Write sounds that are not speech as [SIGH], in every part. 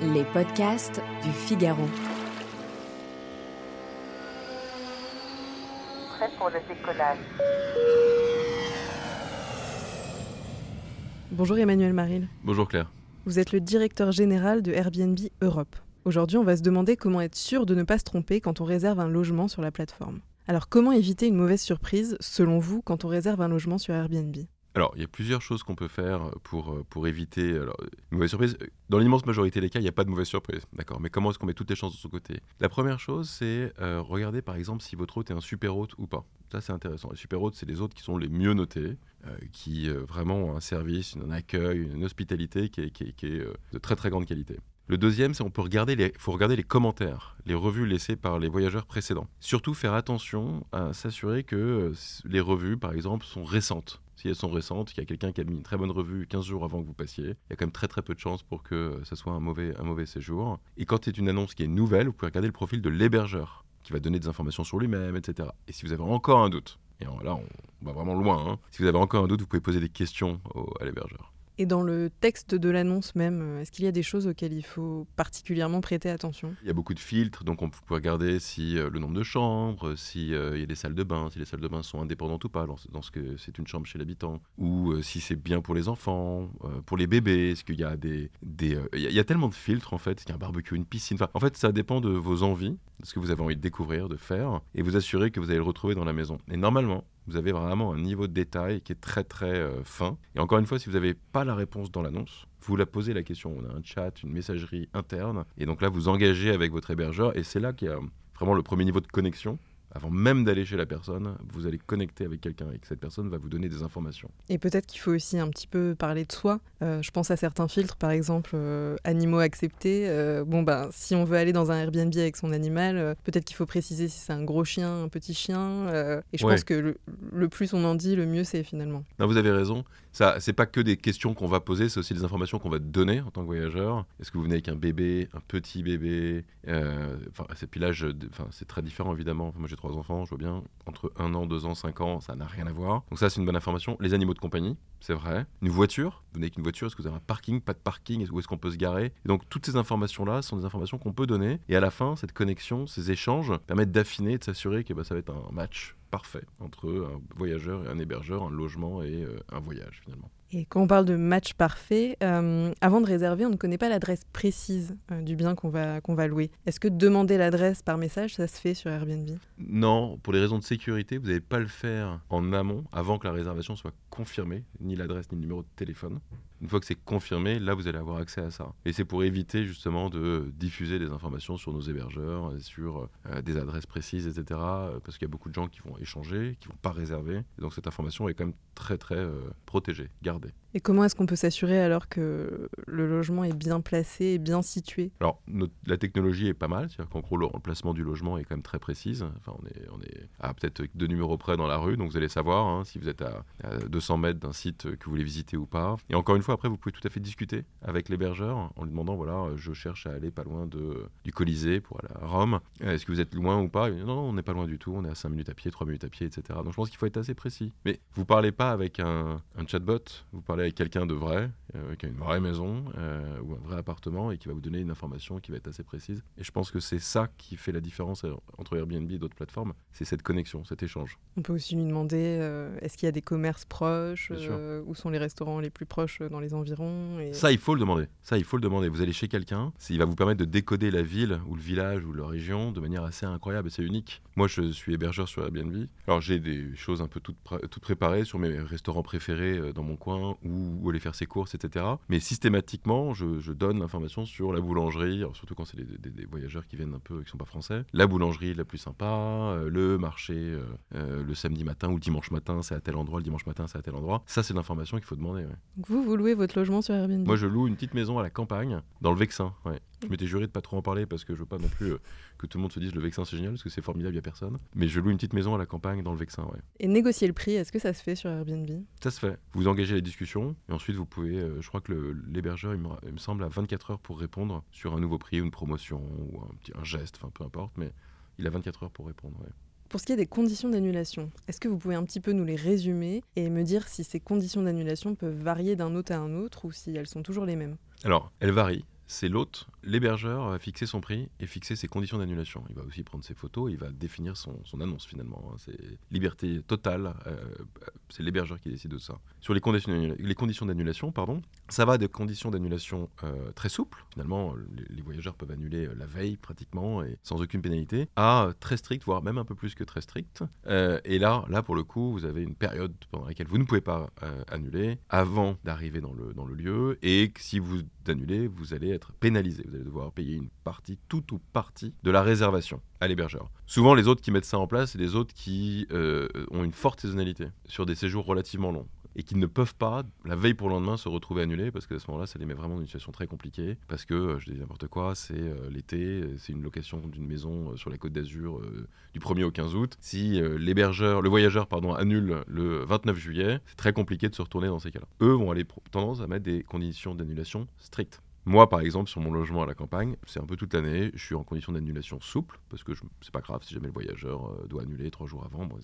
Les podcasts du Figaro. Prêt pour le décollage. Bonjour Emmanuel Maril. Bonjour Claire. Vous êtes le directeur général de Airbnb Europe. Aujourd'hui, on va se demander comment être sûr de ne pas se tromper quand on réserve un logement sur la plateforme. Alors, comment éviter une mauvaise surprise, selon vous, quand on réserve un logement sur Airbnb? Alors, il y a plusieurs choses qu'on peut faire pour, euh, pour éviter alors, une mauvaise surprise. Dans l'immense majorité des cas, il n'y a pas de mauvaise surprise. D'accord Mais comment est-ce qu'on met toutes les chances de son côté? La première chose, c'est euh, regarder par exemple si votre hôte est un super hôte ou pas. Ça, c'est intéressant. Les super hôtes, c'est les hôtes qui sont les mieux notés, euh, qui euh, vraiment ont un service, un accueil, une hospitalité qui est, qui est- euh, de très très grande qualité. Le deuxième, c'est on peut regarder faut regarder les commentaires, les revues laissées par les voyageurs précédents. Surtout faire attention à s'assurer que euh, les revues, par exemple, sont récentes. Si elles sont récentes, qu'il y a quelqu'un qui a mis une très bonne revue 15 jours avant que vous passiez, il y a quand même très très peu de chances pour que euh, ça soit un mauvais, un mauvais séjour. Et quand c'est une annonce qui est nouvelle, vous pouvez regarder le profil de l'hébergeur, qui va donner des informations sur lui-même, etc. Et si vous avez encore un doute, et là on va vraiment loin, hein, si vous avez encore un doute, vous pouvez poser des questions à l'hébergeur. Et dans le texte de l'annonce même, euh, est-ce qu'il y a des choses auxquelles il faut particulièrement prêter attention? Il y a beaucoup de filtres, donc on peut regarder si euh, le nombre de chambres, si euh, il y a des salles de bain, si les salles de bain sont indépendantes ou pas, dans ce, que c'est une chambre chez l'habitant, ou euh, si c'est bien pour les enfants, euh, pour les bébés, est-ce qu'il y a des, des euh, il y a tellement de filtres en fait, il y a un barbecue, une piscine, enfin, en fait ça dépend de vos envies, de ce que vous avez envie de découvrir, de faire, et vous assurer que vous allez le retrouver dans la maison. Et normalement, vous avez vraiment un niveau de détail qui est très très euh, fin. Et encore une fois, si vous n'avez pas la réponse dans l'annonce, vous la posez la question. On a un chat, une messagerie interne. Et donc là, vous engagez avec votre hébergeur. Et c'est là qu'il y a vraiment le premier niveau de connexion. Avant même d'aller chez la personne, vous allez connecter avec quelqu'un et que cette personne va vous donner des informations. Et peut-être qu'il faut aussi un petit peu parler de soi. Euh, je pense à certains filtres, par exemple euh, animaux acceptés. Euh, bon, ben, si on veut aller dans un Airbnb avec son animal, peut-être qu'il faut préciser si c'est un gros chien, un petit chien. et je Ouais. pense que le, le plus on en dit, le mieux c'est finalement. Non, vous avez raison. Ça, c'est pas que des questions qu'on va poser, c'est aussi des informations qu'on va donner en tant que voyageur. Est-ce que vous venez avec un bébé, un petit bébé euh, c'est très différent évidemment. Moi, j'ai trois enfants, je vois bien entre un an, deux ans, cinq ans, ça n'a rien à voir. Donc ça, c'est une bonne information. Les animaux de compagnie, c'est vrai. Une voiture, vous venez avec une voiture, est-ce que vous avez un parking, pas de parking, où est-ce qu'on peut se garer? Et Donc toutes ces informations-là sont des informations qu'on peut donner. Et à la fin, cette connexion, ces échanges permettent d'affiner et de s'assurer que bah, ça va être un match parfait entre un voyageur et un hébergeur, un logement et euh, un voyage finalement. Et quand on parle de match parfait, euh, avant de réserver, on ne connaît pas l'adresse précise euh, du bien qu'on va, qu'on va louer. Est-ce que demander l'adresse par message, ça se fait sur Airbnb? Non, pour des raisons de sécurité, vous n'allez pas le faire en amont, avant que la réservation soit confirmée, ni l'adresse ni le numéro de téléphone. Une fois que c'est confirmé, là, vous allez avoir accès à ça. Et c'est pour éviter justement de diffuser des informations sur nos hébergeurs, et sur euh, des adresses précises, etc. euh, Parce qu'il y a beaucoup de gens qui vont échanger, qui vont pas réserver. Et donc cette information est quand même très très euh, protégée, gardée. Et comment est-ce qu'on peut s'assurer alors que le logement est bien placé et bien situé? Alors, notre- la technologie est pas mal, c'est-à-dire qu'en gros, le remplacement du logement est quand même très précise. Enfin, on est, on est à peut-être deux numéros près dans la rue, donc vous allez savoir hein, si vous êtes à, à 200 mètres d'un site que vous voulez visiter ou pas. Et encore une fois, après, vous pouvez tout à fait discuter avec l'hébergeur en lui demandant voilà, euh, je cherche à aller pas loin de, du Colisée pour aller à Rome. Euh, Est-ce que vous êtes loin ou pas? Dit, Non, on n'est pas loin du tout, on est à 5 minutes à pied, 3 minutes à pied, etc. Donc je pense qu'il faut être assez précis. Mais vous parlez pas avec un, un chatbot, vous parlez avec quelqu'un de vrai, euh, qui a une vraie maison euh, ou un vrai appartement et qui va vous donner une information qui va être assez précise. Et je pense que c'est ça qui fait la différence entre Airbnb et d'autres plateformes, c'est cette connexion, cet échange. On peut aussi lui demander euh, est-ce qu'il y a des commerces proches Où sont les restaurants les plus proches dans les environs et... Ça, il faut le demander. Ça, il faut le demander. Vous allez chez quelqu'un, il va vous permettre de décoder la ville ou le village ou la région de manière assez incroyable et c'est unique. Moi, je suis hébergeur sur Airbnb. Alors, j'ai des choses un peu toutes, pré- toutes préparées sur mes restaurants préférés euh, dans mon coin ou où aller faire ses courses, etc. Mais systématiquement, je, je donne l'information sur la boulangerie, alors surtout quand c'est des, des- des voyageurs qui viennent un peu, qui sont pas français. La boulangerie la plus sympa, euh, le marché euh, euh, le samedi matin ou le dimanche matin, c'est à tel endroit, le dimanche matin, c'est à tel endroit. Ça, c'est l'information qu'il faut demander. ouais. Donc vous, vous louez votre logement sur Airbnb Moi, je loue une petite maison à la campagne, dans le Vexin. Ouais. Je m'étais juré de pas trop en parler parce que je veux pas non plus euh, que tout le monde se dise le Vexin c'est génial parce que c'est formidable, il y a personne. Mais je loue une petite maison à la campagne dans le Vexin, ouais. Et négocier le prix, est-ce que ça se fait sur Airbnb? Ça se fait. Vous engagez les discussions et ensuite vous pouvez, euh, je crois que l'hébergeur, il, me ra- il me semble, à 24 heures pour répondre sur un nouveau prix ou une promotion ou un, petit, un geste, enfin peu importe, mais il a 24 heures pour répondre. ouais. Pour ce qui est des conditions d'annulation, est-ce que vous pouvez un petit peu nous les résumer et me dire si ces conditions d'annulation peuvent varier d'un hôte à un autre ou si elles sont toujours les mêmes? Alors, elle varie. C'est l'hôte, l'hébergeur va fixer son prix et fixer ses conditions d'annulation. Il va aussi prendre ses photos, il va définir son, annonce finalement. hein. C'est liberté totale, euh, c'est l'hébergeur qui décide de ça. Sur les conditions, d'annulation, pardon, ça va de conditions d'annulation euh, très souples, finalement les, voyageurs peuvent annuler euh, la veille pratiquement et sans aucune pénalité, à très strict, voire même un peu plus que très strict. Euh, et là, là pour le coup, vous avez une période pendant laquelle vous ne pouvez pas annuler avant d'arriver dans le, dans le lieu et que si vous annulez, vous allez être pénalisé. Vous devoir payer une partie, toute ou partie de la réservation à l'hébergeur. Souvent, les autres qui mettent ça en place, c'est les autres qui euh, ont une forte saisonnalité sur des séjours relativement longs et qui ne peuvent pas, la veille pour le lendemain, se retrouver annulés parce qu'à ce moment-là, ça les met vraiment dans une situation très compliquée. Parce que, euh, je dis n'importe quoi, c'est euh, l'été, c'est une location d'une maison sur la côte d'Azur du 1er au 15 août. Si l'hébergeur, le voyageur, pardon, annule le 29 juillet, c'est très compliqué de se retourner dans ces cas-là. Eux vont aller tendance à mettre des conditions d'annulation strictes. Moi, par exemple, sur mon logement à la campagne, c'est un peu toute l'année. Je suis en condition d'annulation souple parce que c'est pas grave si jamais le voyageur euh, doit annuler trois jours avant. Moi,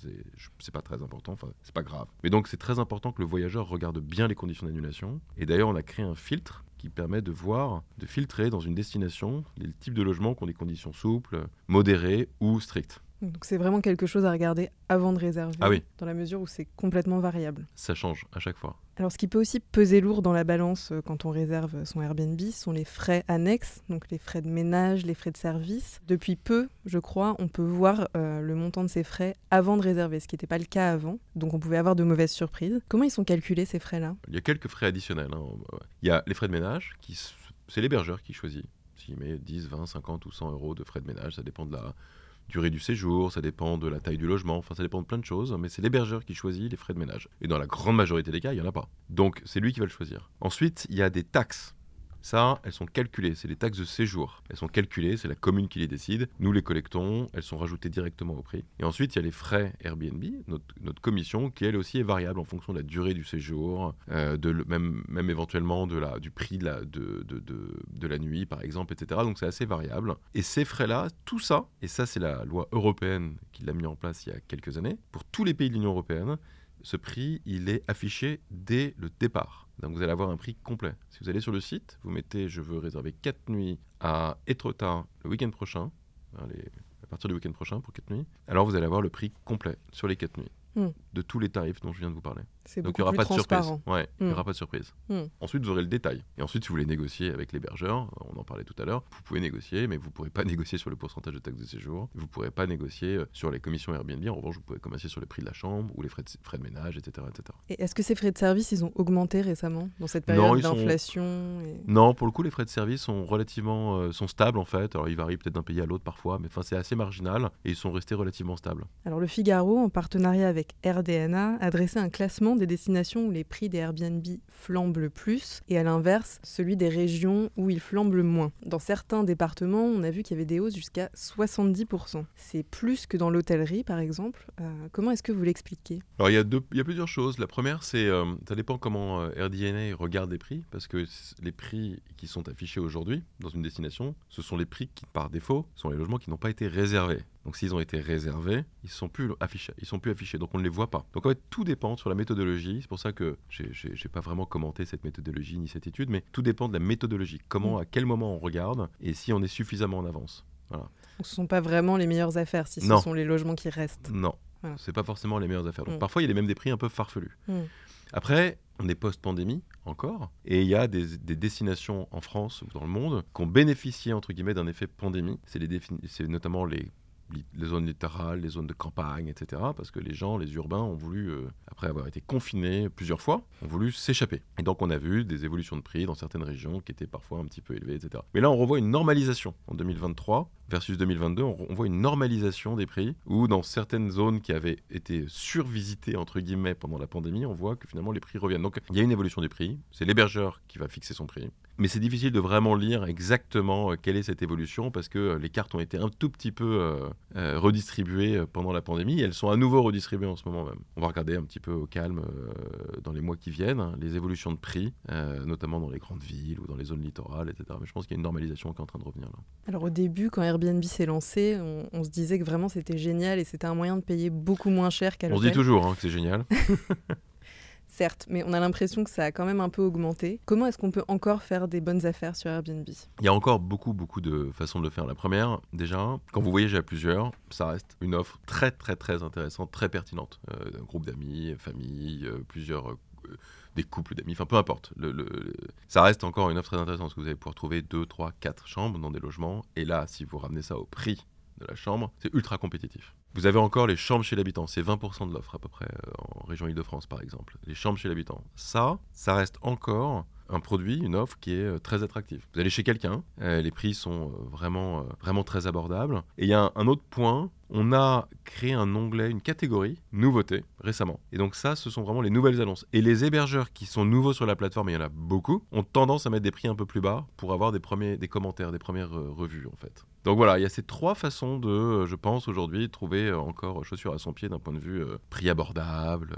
c'est pas très important. Enfin, c'est pas grave. Mais donc, c'est très important que le voyageur regarde bien les conditions d'annulation. Et d'ailleurs, on a créé un filtre qui permet de voir, de filtrer dans une destination les types de logements qui ont des conditions souples, modérées ou strictes. Donc c'est vraiment quelque chose à regarder avant de réserver, Ah oui. dans la mesure où c'est complètement variable. Ça change à chaque fois. Alors ce qui peut aussi peser lourd dans la balance euh, quand on réserve son Airbnb sont les frais annexes, donc les frais de ménage, les frais de service. Depuis peu, je crois, on peut voir euh, le montant de ces frais avant de réserver, ce qui n'était pas le cas avant. Donc on pouvait avoir de mauvaises surprises. Comment ils sont calculés ces frais-là? Il y a quelques frais additionnels. hein. Il y a les frais de ménage, c'est l'hébergeur qui choisit. S'il met 10, 20, 50 ou 100 euros de frais de ménage, ça dépend de la durée du séjour, ça dépend de la taille du logement, enfin ça dépend de plein de choses, mais c'est l'hébergeur qui choisit les frais de ménage. Et dans la grande majorité des cas, il n'y en a pas. Donc c'est lui qui va le choisir. Ensuite, il y a des taxes. Ça, elles sont calculées, c'est les taxes de séjour. Elles sont calculées, c'est la commune qui les décide. Nous les collectons, elles sont rajoutées directement au prix. Et ensuite, il y a les frais Airbnb, notre, commission, qui elle aussi est variable en fonction de la durée du séjour, euh, même, éventuellement de la, du prix de la, de, de- de la nuit, par exemple, etc. Donc c'est assez variable. Et ces frais-là, tout ça, et ça c'est la loi européenne qui l'a mis en place il y a quelques années, pour tous les pays de l'Union européenne, ce prix, il est affiché dès le départ. Donc vous allez avoir un prix complet. Si vous allez sur le site, vous mettez je veux réserver 4 nuits à Etretat le week-end prochain, hein, à partir du week-end prochain pour 4 nuits, alors vous allez avoir le prix complet sur les 4 nuits. Hmm. De tous les tarifs dont je viens de vous parler. Donc il n'y aura pas de surprise. il n'y Hmm. aura pas de surprise. Hmm. Ensuite, vous aurez le détail. Et ensuite, si vous voulez négocier avec l'hébergeur, on en parlait tout à l'heure, vous pouvez négocier, mais vous ne pourrez pas [LAUGHS] négocier sur le pourcentage de taxes de séjour. Vous ne pourrez pas négocier euh, sur les commissions Airbnb. En revanche, vous pouvez commencer sur le prix de la chambre ou les frais de, frais de ménage, etc. etc. Et est-ce que ces frais de service, ils ont augmenté récemment, dans cette période sont- d'inflation et- Non, pour le coup, les frais de service sont relativement euh, sont stables en fait. Alors, ils varient peut-être d'un pays à l'autre parfois, mais enfin, c'est assez marginal et ils sont restés relativement stables. Alors le Figaro, en partenariat avec RDNA, a dressé un classement des destinations où les prix des Airbnb flambent le plus et à l'inverse, celui des régions où ils flambent le moins. Dans certains départements, on a vu qu'il y avait des hausses jusqu'à 70%. C'est plus que dans l'hôtellerie par exemple. Euh, comment est-ce que vous l'expliquez? Alors il y, a plusieurs choses. La première, c'est euh, ça dépend comment euh, RDNA regarde les prix, parce que les prix qui sont affichés aujourd'hui dans une destination, ce sont les prix qui, par défaut, sont les logements qui n'ont pas été réservés. Donc s'ils ont été réservés, ils sont plus affichés, ils sont plus affichés, donc on ne les voit pas. Donc en fait, tout dépend sur la méthodologie. C'est pour ça que j'ai j'ai pas vraiment commenté cette méthodologie ni cette étude, mais tout dépend de la méthodologie. Comment, Mm. à quel moment on regarde, et si on est suffisamment en avance. Donc, Ce ne sont pas vraiment les meilleures affaires si ce Non. sont les logements qui restent. Non, Voilà. c'est pas forcément les meilleures affaires. Donc Mm. parfois, il y a même des prix un peu farfelus. Mm. Après, on est post-pandémie encore, et il y a des, des destinations en France ou dans le monde qui ont bénéficié, entre guillemets, d'un effet pandémie. C'est notamment les, les zones littorales, les zones de campagne, etc. Parce que les gens, les urbains, ont voulu, euh, après avoir été confinés plusieurs fois, ont voulu s'échapper. Et donc on a vu des évolutions de prix dans certaines régions qui étaient parfois un petit peu élevées, etc. Mais là, on revoit une normalisation en 2023 versus 2022. On, on voit une normalisation des prix, où dans certaines zones qui avaient été survisitées, entre guillemets, pendant la pandémie, on voit que finalement les prix reviennent. Donc il y a une évolution des prix, c'est l'hébergeur qui va fixer son prix. Mais c'est difficile de vraiment lire exactement euh, quelle est cette évolution parce que euh, les cartes ont été un tout petit peu euh, redistribuées pendant la pandémie et elles sont à nouveau redistribuées en ce moment même. On va regarder un petit peu au calme euh, dans les mois qui viennent hein, les évolutions de prix, euh, notamment dans les grandes villes ou dans les zones littorales, etc. Mais je pense qu'il y a une normalisation qui est en train de revenir là. Alors au début, quand Airbnb s'est lancé, on, on se disait que vraiment c'était génial et c'était un moyen de payer beaucoup moins cher qu'à On se dit toujours hein, que c'est génial. [LAUGHS] Certes, mais on a l'impression que ça a quand même un peu augmenté. Comment est-ce qu'on peut encore faire des bonnes affaires sur Airbnb? Il y a encore beaucoup, beaucoup de façons de le faire. La première, déjà, quand vous voyagez à plusieurs, ça reste une offre très, très, très intéressante, très pertinente. Euh, un groupe d'amis, famille, euh, plusieurs. euh, des couples d'amis, enfin peu importe. Ça reste encore une offre très intéressante parce que vous allez pouvoir trouver 2, 3, 4 chambres dans des logements. Et là, si vous ramenez ça au prix de la chambre, c'est ultra compétitif. Vous avez encore les chambres chez l'habitant, c'est 20% de l'offre à peu près euh, en région Île-de-France par exemple. Les chambres chez l'habitant, ça, ça reste encore un produit, une offre qui est euh, très attractive. Vous allez chez quelqu'un, euh, les prix sont euh, vraiment, vraiment très abordables. Et il y a un, autre point, on a créé un onglet, une catégorie, nouveauté, récemment. Et donc ça, ce sont vraiment les nouvelles annonces. Et les hébergeurs qui sont nouveaux sur la plateforme, et il y en a beaucoup, ont tendance à mettre des prix un peu plus bas pour avoir des, premiers, des commentaires, des premières revues en fait. Donc voilà, il y a ces trois façons de, je pense aujourd'hui, trouver encore chaussures à son pied d'un point de vue prix abordable,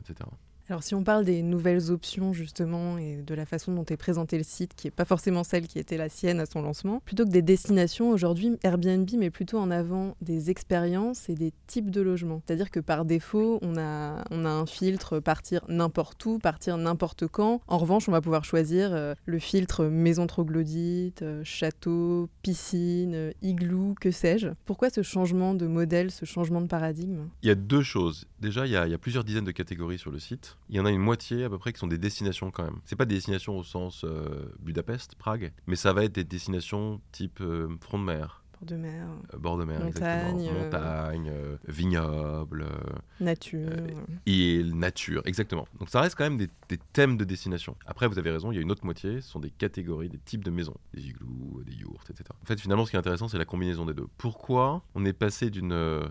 etc. Alors si on parle des nouvelles options justement et de la façon dont est présenté le site, qui n'est pas forcément celle qui était la sienne à son lancement, plutôt que des destinations, aujourd'hui Airbnb met plutôt en avant des expériences et des types de logements. C'est-à-dire que par défaut, on a, on a un filtre partir n'importe où, partir n'importe quand. En revanche, on va pouvoir choisir euh, le filtre maison troglodyte, euh, château, piscine, euh, igloo, que sais-je. Pourquoi ce changement de modèle, ce changement de paradigme? Il y a deux choses. Déjà, il y, a, il y a plusieurs dizaines de catégories sur le site. Il y en a une moitié à peu près qui sont des destinations quand même. C'est pas des destinations au sens euh, Budapest, Prague, mais ça va être des destinations type euh, front de mer, Bord de mer, euh, bord de mer, Montagne, exactement, montagne, euh, vignoble, euh, nature. Euh, île, nature, exactement. Donc ça reste quand même des, des thèmes de destination. Après, vous avez raison, il y a une autre moitié, ce sont des catégories, des types de maisons, des igloos, des yourtes, etc. En fait, finalement, ce qui est intéressant, c'est la combinaison des deux. Pourquoi on est passé d'une, euh,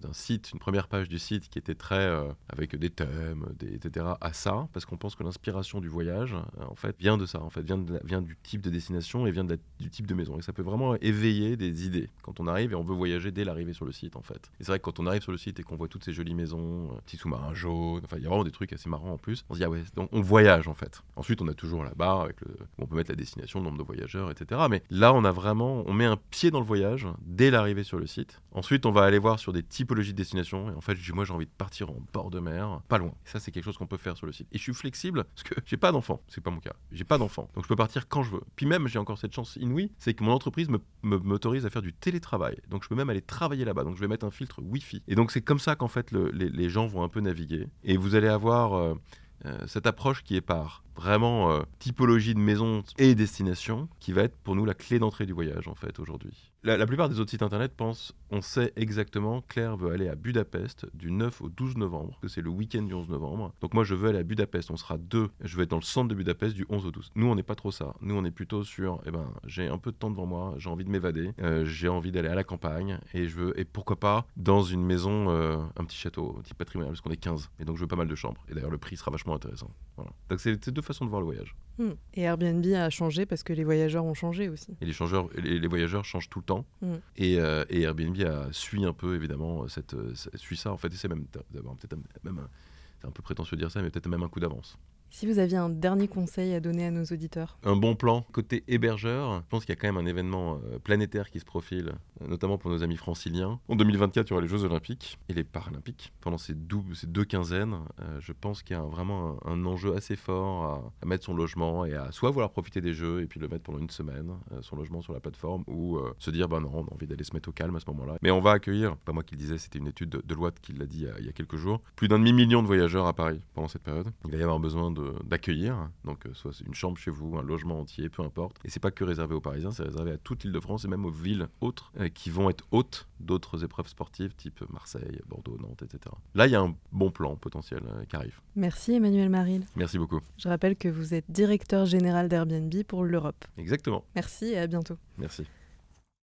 d'un site, une première page du site qui était très avec des thèmes, des, etc., à ça? Parce qu'on pense que l'inspiration du voyage, en fait, vient de ça, en fait, vient, de la- vient du type de destination et vient de la- du type de maison. Et ça peut vraiment éveiller des idées quand on arrive et on veut voyager dès l'arrivée sur le site, en fait. Et c'est vrai que quand on arrive sur le site et qu'on voit toutes ces jolies maisons, euh, petits sous-marins jaunes, enfin, il y a vraiment des trucs assez marrants en plus. On se dit, ah ouais, donc on voyage, en fait. Ensuite, on a toujours la barre avec le, où on peut mettre la destination, le nombre de voyageurs, etc. Mais là, on a vraiment, on met un pied dans le voyage dès l'arrivée sur le site. Ensuite, on va aller voir sur des typologies de destinations. Et en fait, moi, j'ai envie de partir en bord de mer, pas loin. Et ça, c'est quelque chose qu'on peut faire sur le site. Et je suis flexible parce que j'ai pas d'enfant. C'est pas mon cas. J'ai pas d'enfant. Donc, je peux partir quand je veux. Puis même, j'ai encore cette chance inouïe, c'est que mon entreprise me- me- m'autorise à faire du télétravail. Donc, je peux même aller travailler là-bas. Donc, je vais mettre un filtre Wi-Fi. Et donc, c'est comme ça qu'en fait, le- les, les gens vont un peu naviguer. Et vous allez avoir euh, euh, cette approche qui est par vraiment euh, typologie de maison et destination, qui va être pour nous la clé d'entrée du voyage en fait aujourd'hui. La, la plupart des autres sites internet pensent, on sait exactement, Claire veut aller à Budapest du 9 au 12 novembre, que c'est le week-end du 11 novembre. Donc moi je veux aller à Budapest, on sera deux, je vais être dans le centre de Budapest du 11 au 12. Nous on n'est pas trop ça, nous on est plutôt sur, eh ben j'ai un peu de temps devant moi, j'ai envie de m'évader, euh, j'ai envie d'aller à la campagne et je veux, et pourquoi pas dans une maison, euh, un petit château, un petit patrimonial, parce qu'on est 15, et donc je veux pas mal de chambres. Et d'ailleurs le prix sera vachement intéressant. Voilà. Donc c'est deux façons de voir le voyage. Hmm. Et Airbnb a changé parce que les voyageurs ont changé aussi. Et les, changeurs, les, les voyageurs changent tout le temps. Mm. Et, euh, et Airbnb a, suit un peu, évidemment, cette, euh, suit ça. En fait, et c'est même d'avoir peut-être même un- c'est un peu prétentieux de dire ça, mais peut-être même un coup d'avance. Si vous aviez un dernier conseil à donner à nos auditeurs Un bon plan côté hébergeur. Je pense qu'il y a quand même un événement euh, planétaire qui se profile, notamment pour nos amis franciliens. En 2024, il y aura les Jeux Olympiques et les Paralympiques. Pendant ces, deux quinzaines, euh, je pense qu'il y a vraiment un, enjeu assez fort à, mettre son logement et à soit vouloir profiter des Jeux et puis le mettre pendant une semaine, euh, son logement sur la plateforme, ou se dire, bah non, on a envie d'aller se mettre au calme à ce moment-là. Mais on va accueillir, pas moi qui le disais, c'était une étude de Deloitte qui l'a dit il y, a, il y a quelques jours, plus d'un demi-million de voyageurs à Paris pendant cette période. Il va y avoir besoin de- d'accueillir, donc euh, soit c'est une chambre chez vous, un logement entier, peu importe. Et c'est pas que réservé aux Parisiens, c'est réservé à toute l'île de France et même aux villes autres euh, qui vont être hôtes d'autres épreuves sportives type Marseille, Bordeaux, Nantes, etc. Là, il y a un bon plan potentiel euh, qui arrive. Merci Emmanuel Maril. Merci beaucoup. Je rappelle que vous êtes directeur général d'Airbnb pour l'Europe. Exactement. Merci et à bientôt. Merci.